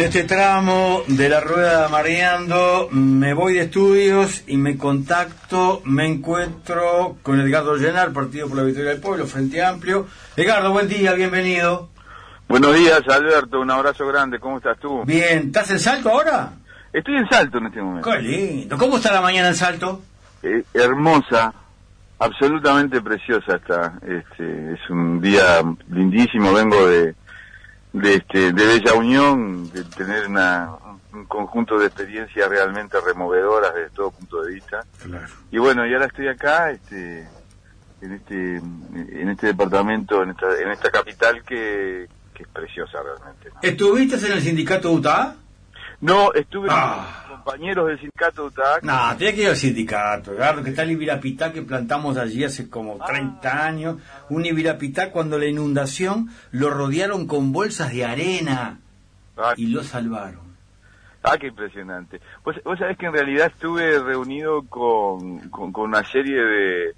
En este tramo de la rueda mareando, me voy de estudios y me contacto, me encuentro con Edgardo Llenar, Partido por la Victoria del Pueblo, Frente Amplio. Edgardo, buen día, bienvenido. Buenos días, Alberto, un abrazo grande, ¿cómo estás tú? Bien, ¿estás en Salto ahora? Estoy en Salto en este momento. Qué lindo. ¿Cómo está la mañana en Salto? Eh, hermosa, absolutamente preciosa está. Este, es un día lindísimo, vengo de de, este, de Bella Unión, de tener una, un conjunto de experiencias realmente removedoras desde todo punto de vista. Y bueno, y ahora estoy acá, este, en este, en este departamento, en esta, en esta capital que, que es preciosa realmente. ¿Estuviste en el sindicato UTA? No, estuve Ah. con compañeros del sindicato de UTAC. No, tenía que ir al sindicato, que está el Ibirapitá que plantamos allí hace como 30 años. Un Ibirapitá cuando la inundación lo rodearon con bolsas de arena Ah, y lo salvaron. ah, qué impresionante. Pues, vos sabés que en realidad estuve reunido con, con, con una serie de,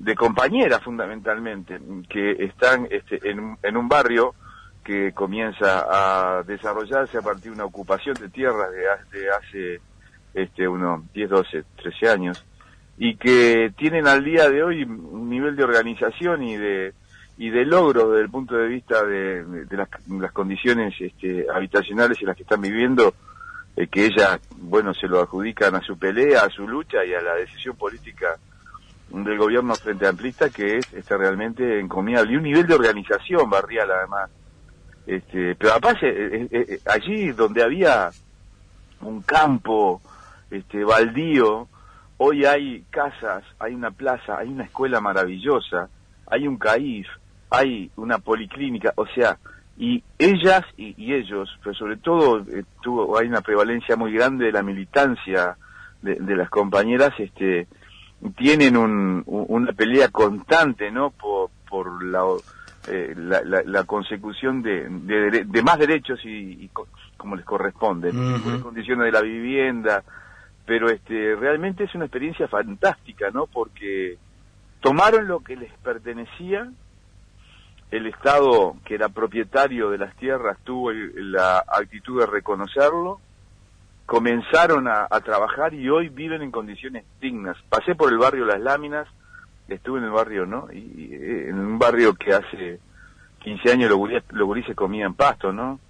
de compañeras fundamentalmente, que están este, en, en un barrio que comienza a desarrollarse a partir de una ocupación de tierras de, de hace este, unos 10, 12, 13 años, y que tienen al día de hoy un nivel de organización y de y de logro desde el punto de vista de, las, condiciones este, habitacionales en las que están viviendo, eh, que ellas, bueno, se lo adjudican a su pelea, a su lucha y a la decisión política del gobierno frente amplista que es este, realmente encomiable. Y un nivel de organización barrial además. Este, pero aparte, eh, eh, eh, allí donde había un campo este, baldío, hoy hay casas, hay una plaza, hay una escuela maravillosa, hay un CAIF, hay una policlínica, o sea, y ellas y, y ellos, pero sobre todo eh, tuvo, hay una prevalencia muy grande de la militancia de, de las compañeras, este, tienen un- una pelea constante, ¿no? Por, por la, eh, la, la- la consecución de, de, de más derechos y, y co- como les corresponde, mejores condiciones de la vivienda, pero este, realmente es una experiencia fantástica, ¿no? Porque tomaron lo que les pertenecía, el Estado que era propietario de las tierras tuvo el- la actitud de reconocerlo, comenzaron a, a trabajar y hoy viven en condiciones dignas. Pasé por el barrio Las Láminas, estuve en el barrio, ¿no? Y, y, eh, en un barrio que hace 15 años los gurises, los gurises comían pasto, ¿no?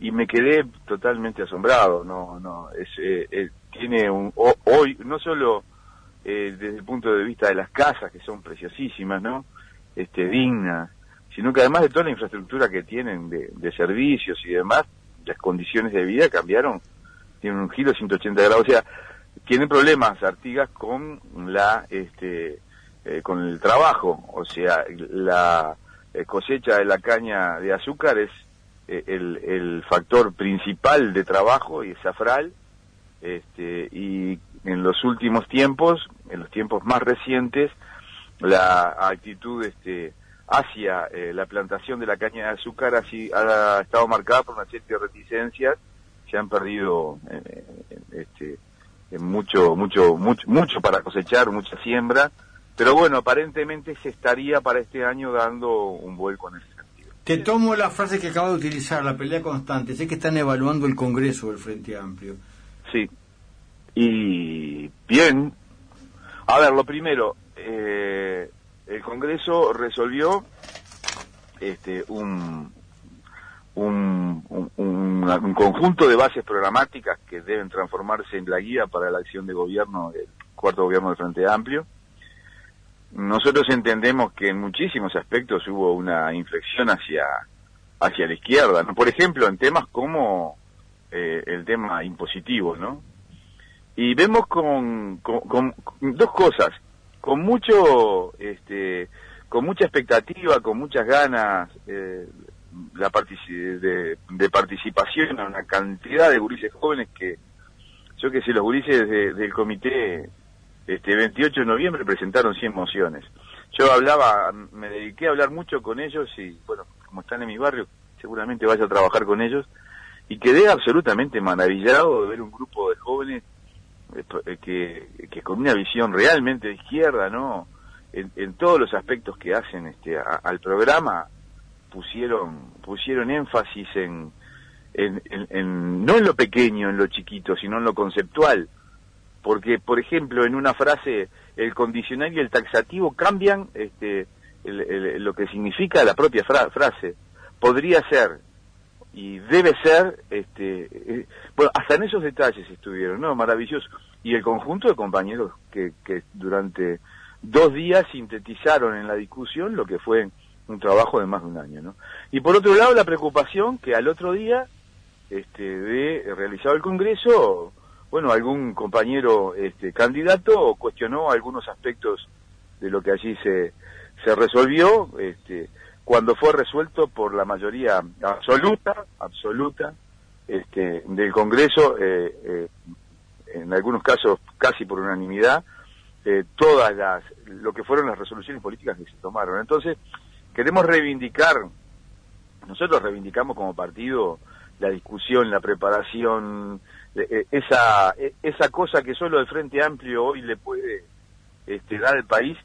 Y me quedé totalmente asombrado, ¿no? no es, eh, eh, tiene un, ho- hoy, no solo eh, desde el punto de vista de las casas, que son preciosísimas, ¿no? Este, dignas, sino que además de toda la infraestructura que tienen de, de servicios y demás, las condiciones de vida cambiaron, tienen un giro de 180 grados, o sea, tienen problemas Artigas con la, este, eh, con el trabajo, o sea, la eh, cosecha de la caña de azúcar es eh, el, el factor principal de trabajo y es safral, este, y en los últimos tiempos, en los tiempos más recientes, la actitud este, hacia eh, la plantación de la caña de azúcar así ha estado marcada por una serie de reticencias, se han perdido eh, este, mucho, mucho, mucho, mucho para cosechar, mucha siembra, pero bueno, aparentemente se estaría para este año dando un vuelco en ese sentido. Te tomo la frase que acabo de utilizar, la pelea constante. Sé que están evaluando el Congreso del Frente Amplio. Sí. Y bien. A ver, lo primero, eh, el Congreso resolvió este, un, un, un- un- un conjunto de bases programáticas que deben transformarse en la guía para la acción de gobierno del cuarto gobierno del Frente Amplio. Nosotros entendemos que en muchísimos aspectos hubo una inflexión hacia, hacia la izquierda, ¿no? Por ejemplo, en temas como eh, el tema impositivo, ¿no? Y vemos con, con- dos cosas, con mucho, este, con mucha expectativa, con muchas ganas, eh, la partici- de, de participación a una cantidad de gurises jóvenes que, yo que sé, los gurises de- del comité este 28 de noviembre presentaron 100 mociones. Yo hablaba, me dediqué a hablar mucho con ellos y, bueno, como están en mi barrio, seguramente vaya a trabajar con ellos y quedé absolutamente maravillado de ver un grupo de jóvenes eh, que, que con una visión realmente de izquierda, ¿no? En, todos los aspectos que hacen este al programa pusieron pusieron énfasis en en, no en lo pequeño, en lo chiquito, sino en lo conceptual. Porque, por ejemplo, en una frase, el condicional y el taxativo cambian este, lo que significa la propia frase. Podría ser y debe ser, este, eh, bueno, hasta en esos detalles estuvieron, ¿no? Maravilloso. Y el conjunto de compañeros que, que durante dos días sintetizaron en la discusión lo que fue un trabajo de más de un año, ¿no? Y por otro lado, la preocupación que al otro día este, de realizado el Congreso, bueno, algún compañero este, candidato cuestionó algunos aspectos de lo que allí se, se resolvió, este, cuando fue resuelto por la mayoría absoluta, absoluta, este, del Congreso, eh, eh, en algunos casos casi por unanimidad, eh, todas las, lo que fueron las resoluciones políticas que se tomaron. Entonces, queremos reivindicar, nosotros reivindicamos como partido la discusión, la preparación, esa, esa cosa que solo el Frente Amplio hoy le puede este, dar al país,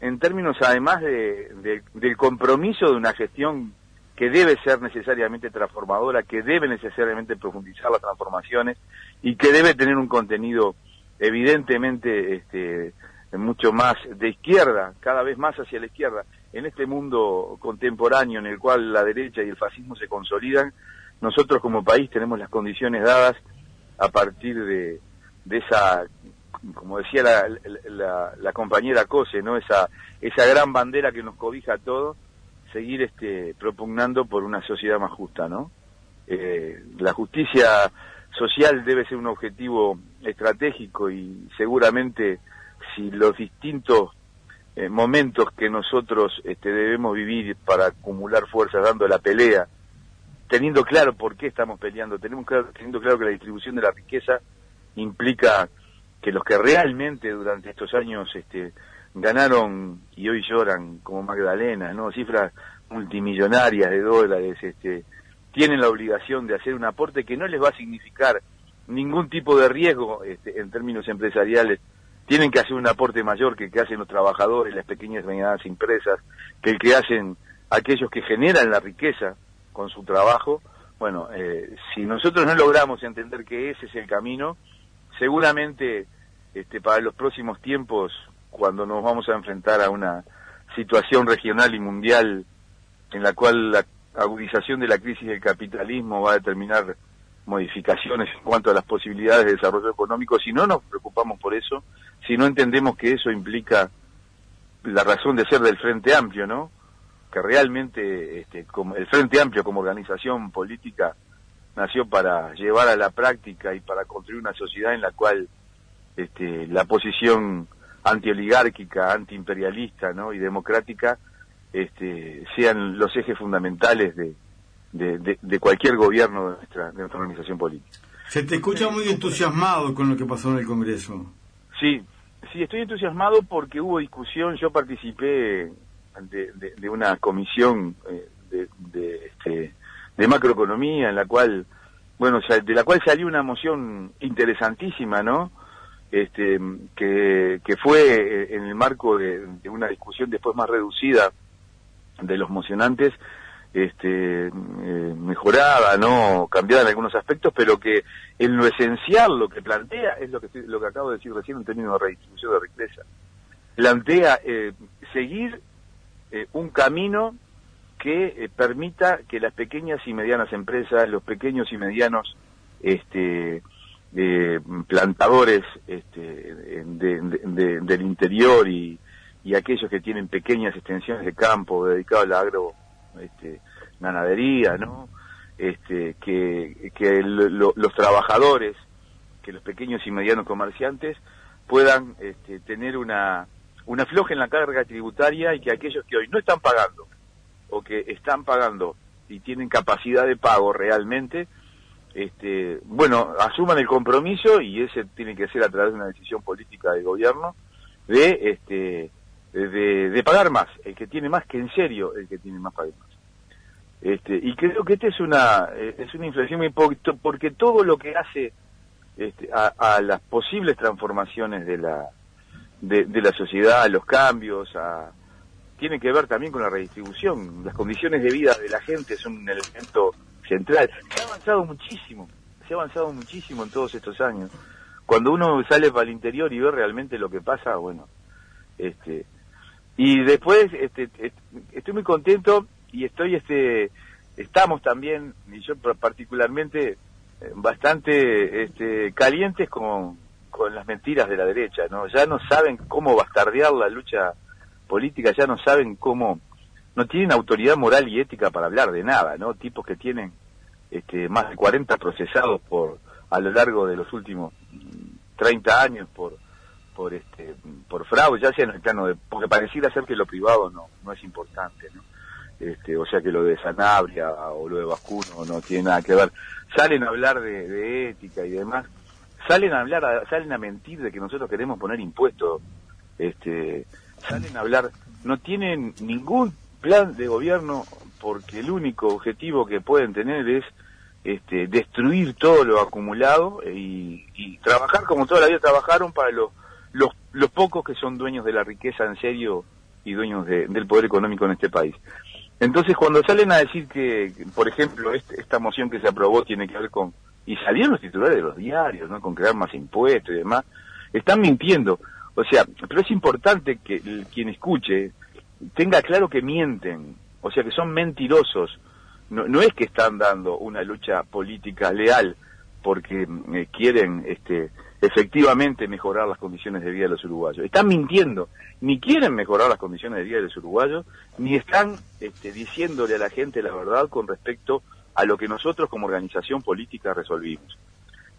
en términos además de, del compromiso de una gestión que debe ser necesariamente transformadora, que debe necesariamente profundizar las transformaciones y que debe tener un contenido evidentemente este, mucho más de izquierda, cada vez más hacia la izquierda. En este mundo contemporáneo en el cual la derecha y el fascismo se consolidan, nosotros como país tenemos las condiciones dadas a partir de, de esa, como decía la, la, compañera Cose, ¿no? Esa, esa gran bandera que nos cobija a todos, seguir este, propugnando por una sociedad más justa, ¿no? Eh, la justicia social debe ser un objetivo estratégico y seguramente si los distintos eh, momentos que nosotros este, debemos vivir para acumular fuerzas dando la pelea, teniendo claro por qué estamos peleando, tenemos teniendo claro que la distribución de la riqueza implica que los que realmente durante estos años este, ganaron y hoy lloran como Magdalena, ¿no? Cifras multimillonarias de dólares, este, tienen la obligación de hacer un aporte que no les va a significar ningún tipo de riesgo este, en términos empresariales tienen que hacer un aporte mayor que el que hacen los trabajadores, las pequeñas y medianas empresas, que el que hacen aquellos que generan la riqueza con su trabajo. Bueno, eh, si nosotros no logramos entender que ese es el camino, seguramente este, para los próximos tiempos, cuando nos vamos a enfrentar a una situación regional y mundial en la cual la agudización de la crisis del capitalismo va a determinar modificaciones en cuanto a las posibilidades de desarrollo económico, si no nos preocupamos por eso, si no entendemos que eso implica la razón de ser del Frente Amplio, ¿no? Que realmente este, como el Frente Amplio como organización política nació para llevar a la práctica y para construir una sociedad en la cual este, la posición antioligárquica, antiimperialista ¿no? y democrática este, sean los ejes fundamentales de, de, cualquier gobierno de nuestra, de nuestra organización política. Se te escucha muy entusiasmado con lo que pasó en el Congreso. Sí, sí, estoy entusiasmado porque hubo discusión. Yo participé de, una comisión eh, de, este, de macroeconomía en la cual, bueno, de la cual salió una moción interesantísima, ¿no? Este, que, que fue eh, en el marco de, una discusión después más reducida de los mocionantes este, eh, mejorada, no cambiada en algunos aspectos, pero que en lo esencial lo que plantea es lo que lo que acabo de decir recién en términos de redistribución de riqueza. Plantea eh, seguir eh, un camino que permita que las pequeñas y medianas empresas, los pequeños y medianos este, plantadores este, del interior y, aquellos que tienen pequeñas extensiones de campo dedicados al agro este, ganadería, ¿no? Este, que, que los trabajadores, que los pequeños y medianos comerciantes puedan este, tener una, una floja en la carga tributaria y que aquellos que hoy no están pagando o que están pagando y tienen capacidad de pago realmente, este, bueno, asuman el compromiso y ese tiene que ser a través de una decisión política del gobierno de este de, pagar más, el que tiene más que en serio el que tiene más paga más. Este, y creo que esta es una eh, es una inflexión muy poquito porque todo lo que hace este, a, las posibles transformaciones de la de, la sociedad, los cambios, a, tiene que ver también con la redistribución. Las condiciones de vida de la gente son un elemento central. Se ha avanzado muchísimo, se ha avanzado muchísimo en todos estos años. Cuando uno sale para el interior y ve realmente lo que pasa, bueno, este, y después este, estoy muy contento y estoy, este, estamos también, y yo particularmente, eh, bastante este, calientes con, con las mentiras de la derecha, ¿no? Ya no saben cómo bastardear la lucha política, ya no saben cómo, no tienen autoridad moral y ética para hablar de nada, ¿no? Tipos que tienen este, más de 40 procesados por a lo largo de los últimos 30 años por por este por fraude, ya sea en el plano de porque pareciera ser que lo privado no no es importante, ¿no? Este, o sea que lo de Sanabria o lo de Vascuno no tiene nada que ver. Salen a hablar de, ética y demás, salen a hablar, salen a mentir de que nosotros queremos poner impuestos, este, salen a hablar, no tienen ningún plan de gobierno porque el único objetivo que pueden tener es este, destruir todo lo acumulado y, trabajar como toda la vida trabajaron para los, los, los pocos que son dueños de la riqueza en serio y dueños del poder económico en este país. Entonces, cuando salen a decir que, por ejemplo, este, esta moción que se aprobó tiene que ver con, y salieron los titulares de los diarios, ¿no? Con crear más impuestos y demás, están mintiendo. O sea, pero es importante que quien escuche tenga claro que mienten, o sea, que son mentirosos. No, no es que están dando una lucha política leal porque eh, quieren este, efectivamente mejorar las condiciones de vida de los uruguayos. Están mintiendo, ni quieren mejorar las condiciones de vida de los uruguayos, ni están este, diciéndole a la gente la verdad con respecto a lo que nosotros como organización política resolvimos.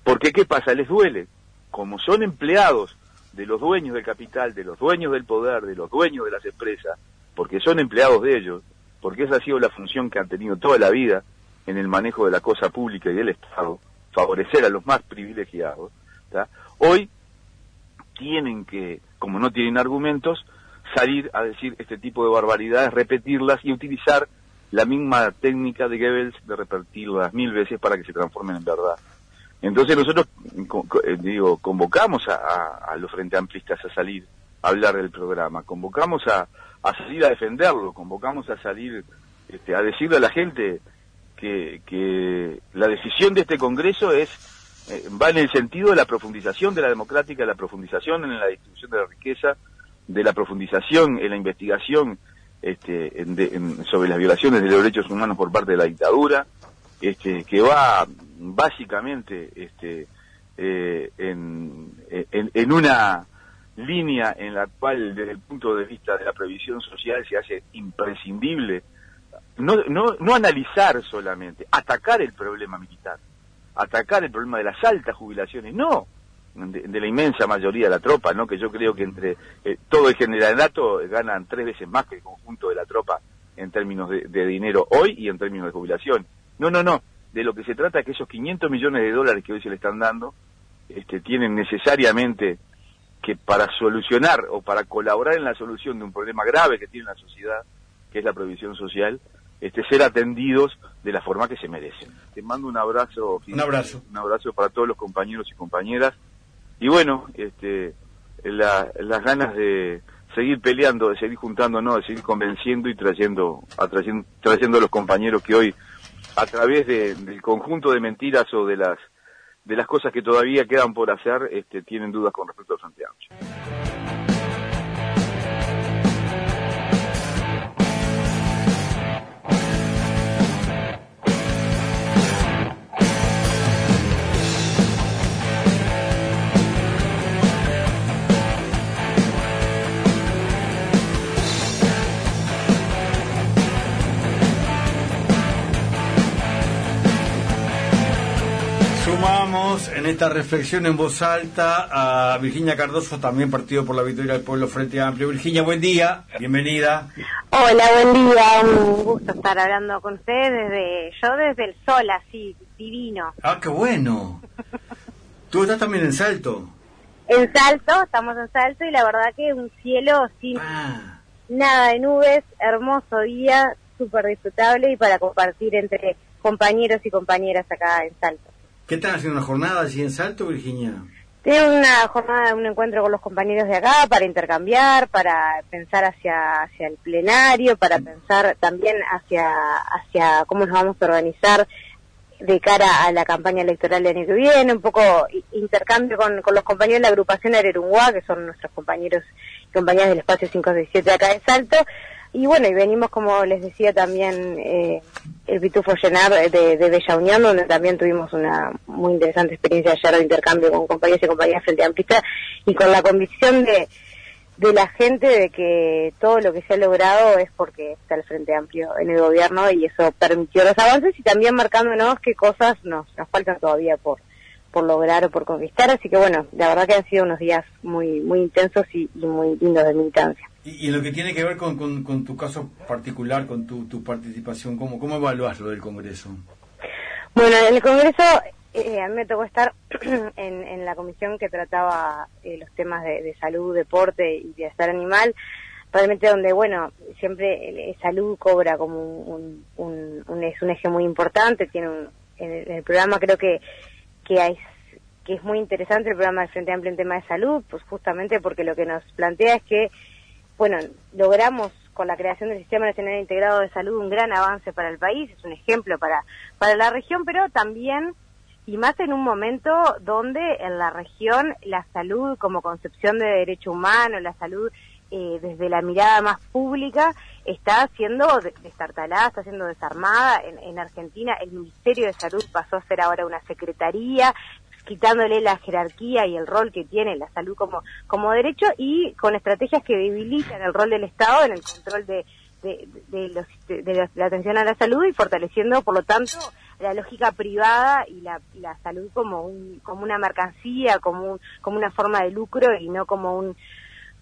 Porque ¿qué pasa? Les duele. Como son empleados de los dueños del capital, de los dueños del poder, de los dueños de las empresas, porque son empleados de ellos, porque esa ha sido la función que han tenido toda la vida en el manejo de la cosa pública y del Estado, favorecer a los más privilegiados, Hoy tienen que, como no tienen argumentos, salir a decir este tipo de barbaridades, repetirlas y utilizar la misma técnica de Goebbels de repetirlas mil veces para que se transformen en verdad. Entonces nosotros, eh, digo, convocamos a, los frente amplistas a salir a hablar del programa, convocamos a, salir a defenderlo, convocamos a salir este, a decirle a la gente que, que la decisión de este Congreso es eh, va en el sentido de la profundización de la democrática, de la profundización en la distribución de la riqueza, de la profundización en la investigación este, sobre las violaciones de los derechos humanos por parte de la dictadura, este, que va básicamente este, eh, en, en, una línea en la cual desde el punto de vista de la previsión social se hace imprescindible no, no, no analizar solamente, atacar el problema militar atacar el problema de las altas jubilaciones, no de, la inmensa mayoría de la tropa, ¿no? Que yo creo que entre eh, todo el generalato ganan tres veces más que el conjunto de la tropa en términos de, dinero hoy y en términos de jubilación. No, no, no. De lo que se trata es que esos 500 millones de dólares que hoy se le están dando este, tienen necesariamente que para solucionar o para colaborar en la solución de un problema grave que tiene la sociedad, que es la provisión social, este, ser atendidos de la forma que se merecen. Te mando un abrazo. Un abrazo. Un abrazo para todos los compañeros y compañeras. Y bueno, este, las ganas de seguir peleando, de seguir juntándonos, de seguir convenciendo y trayendo, atrayendo, trayendo a los compañeros que hoy, a través del conjunto de mentiras o de las de las cosas que todavía quedan por hacer, este, tienen dudas con respecto a Santiago. En esta reflexión en voz alta a Virginia Cardoso, también partido por la victoria del pueblo Frente Amplio. Virginia, buen día, bienvenida. Hola, buen día, un gusto estar hablando con ustedes desde, yo desde el sol, así, divino. Ah, qué bueno. ¿Tú estás también en Salto? En Salto, estamos en Salto y la verdad que un cielo sin ah. nada de nubes, hermoso día, súper disfrutable y para compartir entre compañeros y compañeras acá en Salto. ¿Qué están haciendo una jornada allí en Salto, Virginia? Tengo una jornada, un encuentro con los compañeros de acá para intercambiar, para pensar hacia, hacia el plenario, para pensar también hacia, hacia cómo nos vamos a organizar de cara a la campaña electoral del año que viene, un poco intercambio con, los compañeros de la agrupación Arerungua, que son nuestros compañeros y compañeras del espacio 567 acá de Salto. Y bueno, y venimos, como les decía, también eh, el Pitufo Llenar de, de, Bella Unión, donde también tuvimos una muy interesante experiencia ayer de intercambio con compañeros y compañeras frente a Amplista y con la convicción de, de la gente de que todo lo que se ha logrado es porque está el Frente Amplio en el gobierno y eso permitió los avances y también marcándonos qué cosas nos, nos faltan todavía por, por lograr o por conquistar. Así que bueno, la verdad que han sido unos días muy, muy intensos y, muy lindos de militancia. Y, y, lo que tiene que ver con, con, tu caso particular, con tu, tu participación, ¿cómo, ¿cómo evaluás lo del Congreso? Bueno, en el Congreso eh, a mí me tocó estar en, en, la comisión que trataba eh, los temas de, salud, deporte y bienestar animal, realmente donde, bueno, siempre salud cobra como un, un, es un eje muy importante, tiene un, en, el, programa creo que, que, hay, que es muy interesante el programa del Frente Amplio en tema de salud, pues justamente porque lo que nos plantea es que, bueno, logramos con la creación del Sistema Nacional Integrado de Salud un gran avance para el país, es un ejemplo para, para la región, pero también y más en un momento donde en la región la salud como concepción de derecho humano, la salud eh, desde la mirada más pública está siendo destartalada, está siendo desarmada. En, en, Argentina el Ministerio de Salud pasó a ser ahora una secretaría, quitándole la jerarquía y el rol que tiene la salud como, como derecho y con estrategias que debilitan el rol del Estado en el control de, de, de, la atención a la salud y fortaleciendo, por lo tanto, la lógica privada y la, la salud como un, como una mercancía, como un, como una forma de lucro y no como un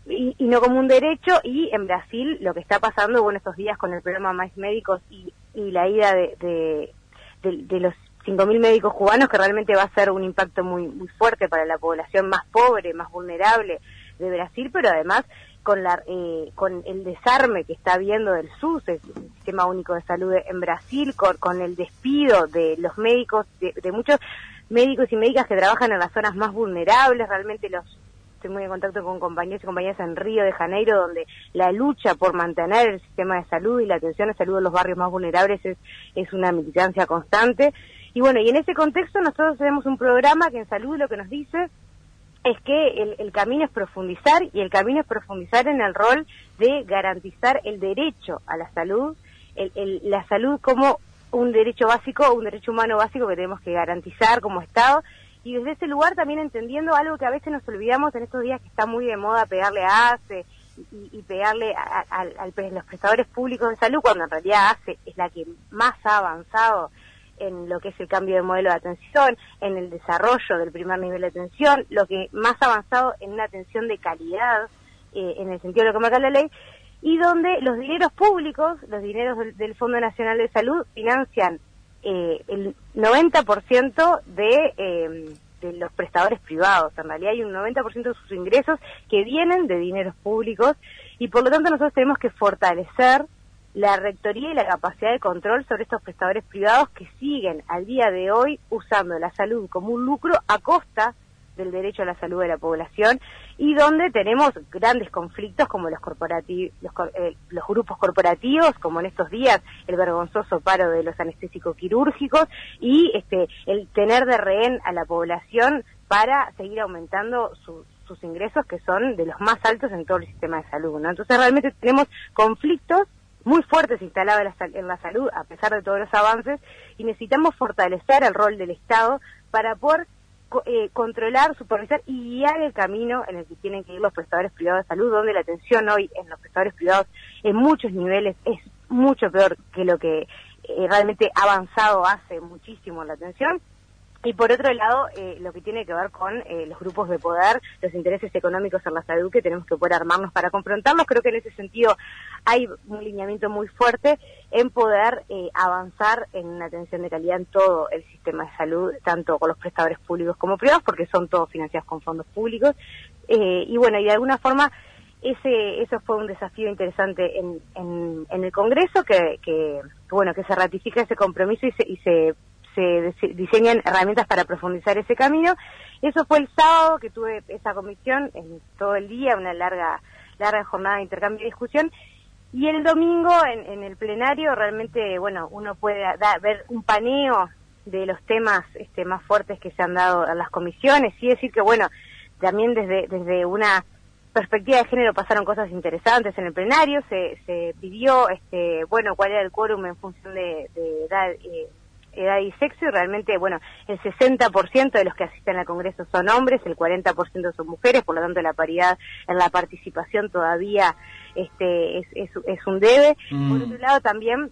y, no como un derecho y en Brasil lo que está pasando bueno estos días con el programa Más Médicos y, y la ida de, de, de, los 5.000 médicos cubanos que realmente va a ser un impacto muy muy fuerte para la población más pobre, más vulnerable de Brasil, pero además con, la, eh, con el desarme que está habiendo del SUS, el Sistema Único de Salud en Brasil, con, el despido de los médicos, de, muchos médicos y médicas que trabajan en las zonas más vulnerables, realmente los estoy muy en contacto con compañeros y compañeras en Río de Janeiro, donde la lucha por mantener el sistema de salud y la atención a salud de los barrios más vulnerables es, es una militancia constante. Y bueno, y en ese contexto nosotros tenemos un programa que en salud lo que nos dice es que el, camino es profundizar y el camino es profundizar en el rol de garantizar el derecho a la salud, el, la salud como un derecho básico, un derecho humano básico que tenemos que garantizar como Estado y desde ese lugar también entendiendo algo que a veces nos olvidamos en estos días que está muy de moda pegarle a ACE y, pegarle a, a, los prestadores públicos de salud cuando en realidad ACE es la que más ha avanzado en lo que es el cambio de modelo de atención, en el desarrollo del primer nivel de atención, lo que más avanzado en una atención de calidad, eh, en el sentido de lo que marca la ley, y donde los dineros públicos, los dineros del, Fondo Nacional de Salud, financian eh, el 90% de, eh, de los prestadores privados. En realidad hay un 90% de sus ingresos que vienen de dineros públicos y por lo tanto nosotros tenemos que fortalecer la rectoría y la capacidad de control sobre estos prestadores privados que siguen al día de hoy usando la salud como un lucro a costa del derecho a la salud de la población y donde tenemos grandes conflictos como los, corporativos, eh, los, grupos corporativos, como en estos días el vergonzoso paro de los anestésicos quirúrgicos y este, el tener de rehén a la población para seguir aumentando sus ingresos que son de los más altos en todo el sistema de salud. ¿no? Entonces realmente tenemos conflictos muy fuertes instalados en la, salud, a pesar de todos los avances, y necesitamos fortalecer el rol del Estado para poder eh, controlar, supervisar y guiar el camino en el que tienen que ir los prestadores privados de salud, donde la atención hoy en los prestadores privados en muchos niveles es mucho peor que lo que eh, realmente avanzado hace muchísimo la atención y por otro lado, eh, lo que tiene que ver con eh, los grupos de poder, los intereses económicos en la salud que tenemos que poder armarnos para confrontarlos. Creo que en ese sentido hay un lineamiento muy fuerte en poder eh, avanzar en una atención de calidad en todo el sistema de salud, tanto con los prestadores públicos como privados, porque son todos financiados con fondos públicos. y bueno, y de alguna forma ese eso fue un desafío interesante en, en, el Congreso que, que, bueno que se ratifica ese compromiso y se, y se se diseñan herramientas para profundizar ese camino. Eso fue el sábado que tuve esa comisión, en todo el día, una larga, larga jornada de intercambio y discusión. Y el domingo en, el plenario realmente, bueno, uno puede ver un paneo de los temas este, más fuertes que se han dado en las comisiones. y decir que, bueno, también desde, desde una perspectiva de género pasaron cosas interesantes en el plenario, se, se pidió, este, bueno, cuál era el quórum en función de, edad, eh, edad y sexo y realmente, bueno, el 60% de los que asisten al Congreso son hombres, el 40% son mujeres, por lo tanto la paridad en la participación todavía este, es, es, un debe. Por mm. otro lado también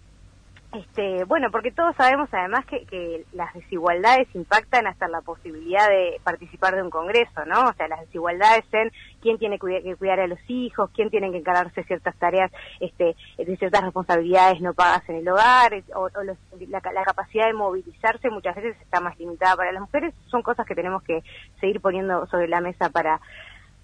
este, bueno, porque todos sabemos además que, que, las desigualdades impactan hasta la posibilidad de participar de un congreso, ¿no? O sea, las desigualdades en quién tiene que cuidar a los hijos, quién tiene que encargarse ciertas tareas, este, de ciertas responsabilidades no pagas en el hogar, o, la, la, capacidad de movilizarse muchas veces está más limitada para las mujeres. Son cosas que tenemos que seguir poniendo sobre la mesa para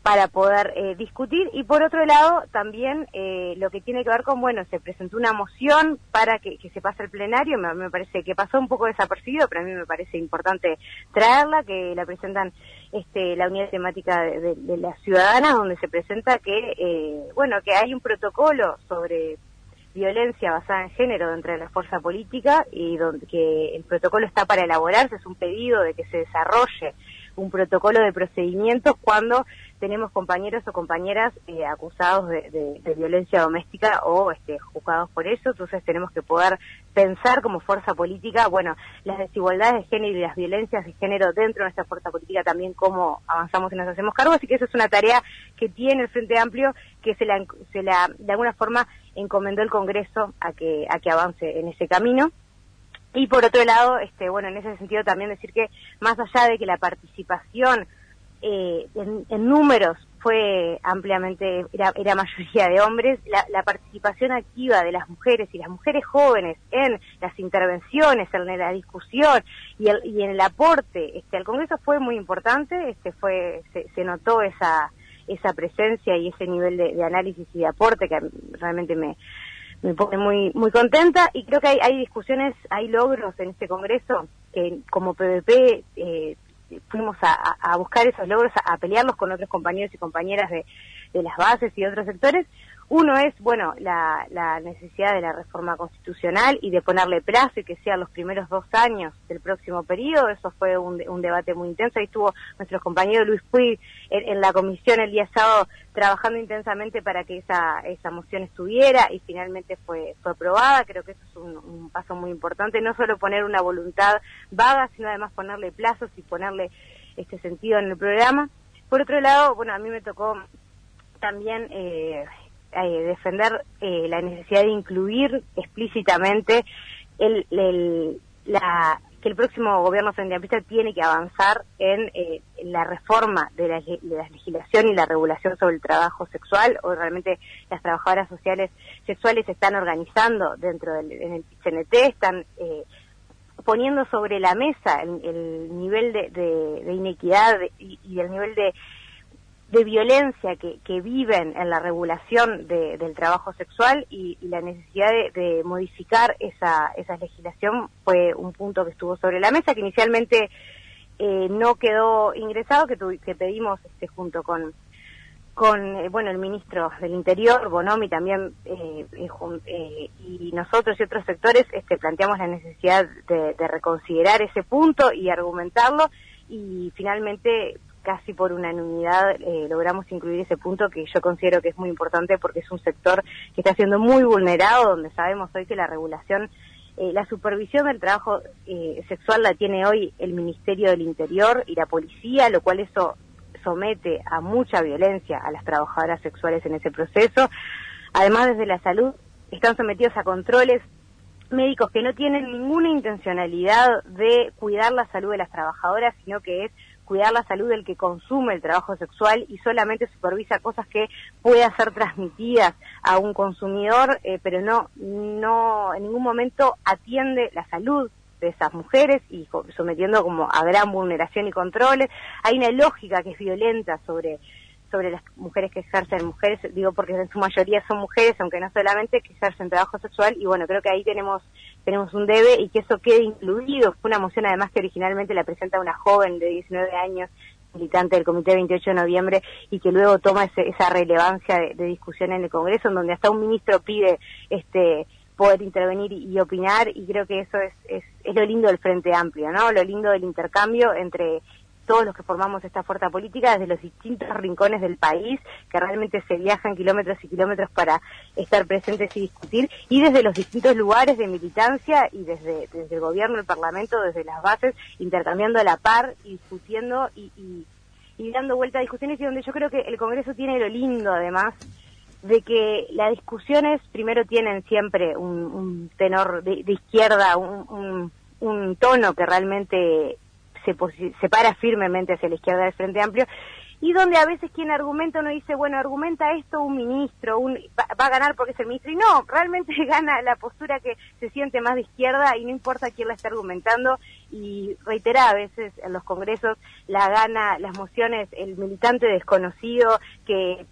para poder eh, discutir. Y por otro lado también eh, lo que tiene que ver con, bueno, se presentó una moción para que, se pase el plenario, me, parece que pasó un poco desapercibido, pero a mí me parece importante traerla, que la presentan este, la unidad temática de, las ciudadanas, donde se presenta que, eh, bueno, que hay un protocolo sobre violencia basada en género dentro de la fuerza política y donde que el protocolo está para elaborarse, es un pedido de que se desarrolle un protocolo de procedimientos cuando tenemos compañeros o compañeras eh, acusados de, violencia doméstica o este, juzgados por eso, entonces tenemos que poder pensar como fuerza política, bueno, las desigualdades de género y las violencias de género dentro de nuestra fuerza política también cómo avanzamos y nos hacemos cargo, así que eso es una tarea que tiene el Frente Amplio, que se la, se la de alguna forma encomendó el Congreso a que, a que avance en ese camino. Y por otro lado, este, bueno, en ese sentido también decir que más allá de que la participación eh, en, números fue ampliamente, era, era mayoría de hombres, la, participación activa de las mujeres y las mujeres jóvenes en las intervenciones, en la discusión y, el, y en el aporte este, al Congreso fue muy importante, este, fue, se, notó esa, esa presencia y ese nivel de, análisis y de aporte que realmente me, me pone muy muy contenta y creo que hay, hay discusiones, hay logros en este Congreso que como PVP eh, fuimos a, buscar esos logros, a, pelearlos con otros compañeros y compañeras de, las bases y otros sectores. Uno es, bueno, la, necesidad de la reforma constitucional y de ponerle plazo y que sean los primeros dos años del próximo periodo. Eso fue un, debate muy intenso. Ahí estuvo nuestro compañero Luis Puig en, la comisión el día sábado trabajando intensamente para que esa, esa moción estuviera y finalmente fue, fue aprobada. Creo que eso es un, un paso muy importante. No solo poner una voluntad vaga, sino además ponerle plazos y ponerle este sentido en el programa. Por otro lado, bueno, a mí me tocó también eh, eh, defender eh, la necesidad de incluir explícitamente el, la, que el próximo gobierno frente tiene que avanzar en eh, la reforma de la, legislación y la regulación sobre el trabajo sexual, o realmente las trabajadoras sociales sexuales se están organizando dentro del el CNT, están poniendo sobre la mesa el, nivel de, inequidad y, y, el nivel de de violencia que, que viven en la regulación del trabajo sexual y, la necesidad de, modificar esa, esa legislación fue un punto que estuvo sobre la mesa, que inicialmente eh, no quedó ingresado, que, que pedimos este, junto con con eh, bueno el ministro del Interior, Bonomi también eh, y nosotros y otros sectores este, planteamos la necesidad de, de reconsiderar ese punto y argumentarlo. Y finalmente casi por unanimidad eh, logramos incluir ese punto que yo considero que es muy importante porque es un sector que está siendo muy vulnerado, donde sabemos hoy que la regulación, eh, la supervisión del trabajo eh, sexual la tiene hoy el Ministerio del Interior y la policía, lo cual eso somete a mucha violencia a las trabajadoras sexuales en ese proceso. Además, desde la salud están sometidos a controles médicos que no tienen ninguna intencionalidad de cuidar la salud de las trabajadoras, sino que es cuidar la salud del que consume el trabajo sexual y solamente supervisa cosas que pueda ser transmitidas a un consumidor, eh, pero no, no en ningún momento atiende la salud de esas mujeres y sometiendo como a gran vulneración y controles. Hay una lógica que es violenta sobre sobre las mujeres que ejercen mujeres, digo porque en su mayoría son mujeres, aunque no solamente que ejercen trabajo sexual, y bueno, creo que ahí tenemos tenemos un debe y que eso quede incluido. Fue una moción además que originalmente la presenta una joven de 19 años, militante del Comité 28 de Noviembre, y que luego toma esa relevancia de, discusión en el Congreso, en donde hasta un ministro pide este poder intervenir y, opinar y creo que eso es, es, es lo lindo del Frente Amplio, ¿no? Lo lindo del intercambio entre todos los que formamos esta fuerza política desde los distintos rincones del país, que realmente se viajan kilómetros y kilómetros para estar presentes y discutir, y desde los distintos lugares de militancia y desde, desde el gobierno, el parlamento, desde las bases, intercambiando a la par y discutiendo y, y, dando vuelta a discusiones y donde yo creo que el Congreso tiene lo lindo además de que las discusiones primero tienen siempre un, tenor de, izquierda, un, un tono que realmente se, se para firmemente hacia la izquierda del Frente Amplio y donde a veces quien argumenta uno dice, bueno, argumenta esto un ministro, un, va, a ganar porque es el ministro, y no, realmente gana la postura que se siente más de izquierda y no importa quién la esté argumentando, y reitera a veces en los congresos la gana, las mociones, el militante desconocido que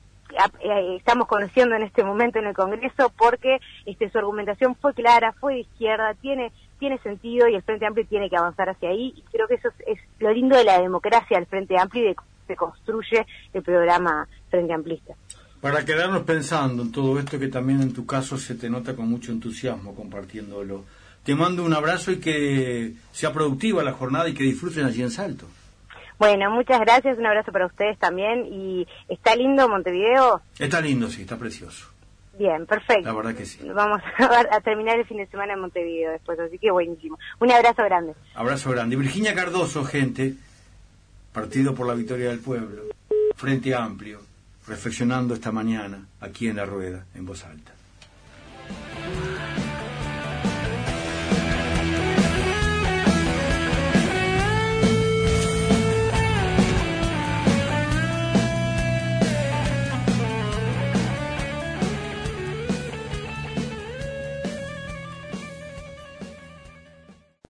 eh, estamos conociendo en este momento en el Congreso porque este, su argumentación fue clara, fue de izquierda, tiene tiene sentido y el Frente Amplio tiene que avanzar hacia ahí. Y creo que eso es, lo lindo de la democracia del Frente Amplio y de cómo se construye el programa Frente Amplista. Para quedarnos pensando en todo esto que también en tu caso se te nota con mucho entusiasmo compartiéndolo, te mando un abrazo y que sea productiva la jornada y que disfruten allí en Salto. Bueno, muchas gracias, un abrazo para ustedes también y está lindo Montevideo. Está lindo, sí, está precioso. Bien, perfecto. La verdad que sí. Vamos a, terminar el fin de semana en Montevideo después, así que buenísimo. Un abrazo grande. Abrazo grande. Virginia Cardoso, gente, Partido por la Victoria del Pueblo, Frente Amplio, reflexionando esta mañana aquí en la rueda, en voz alta.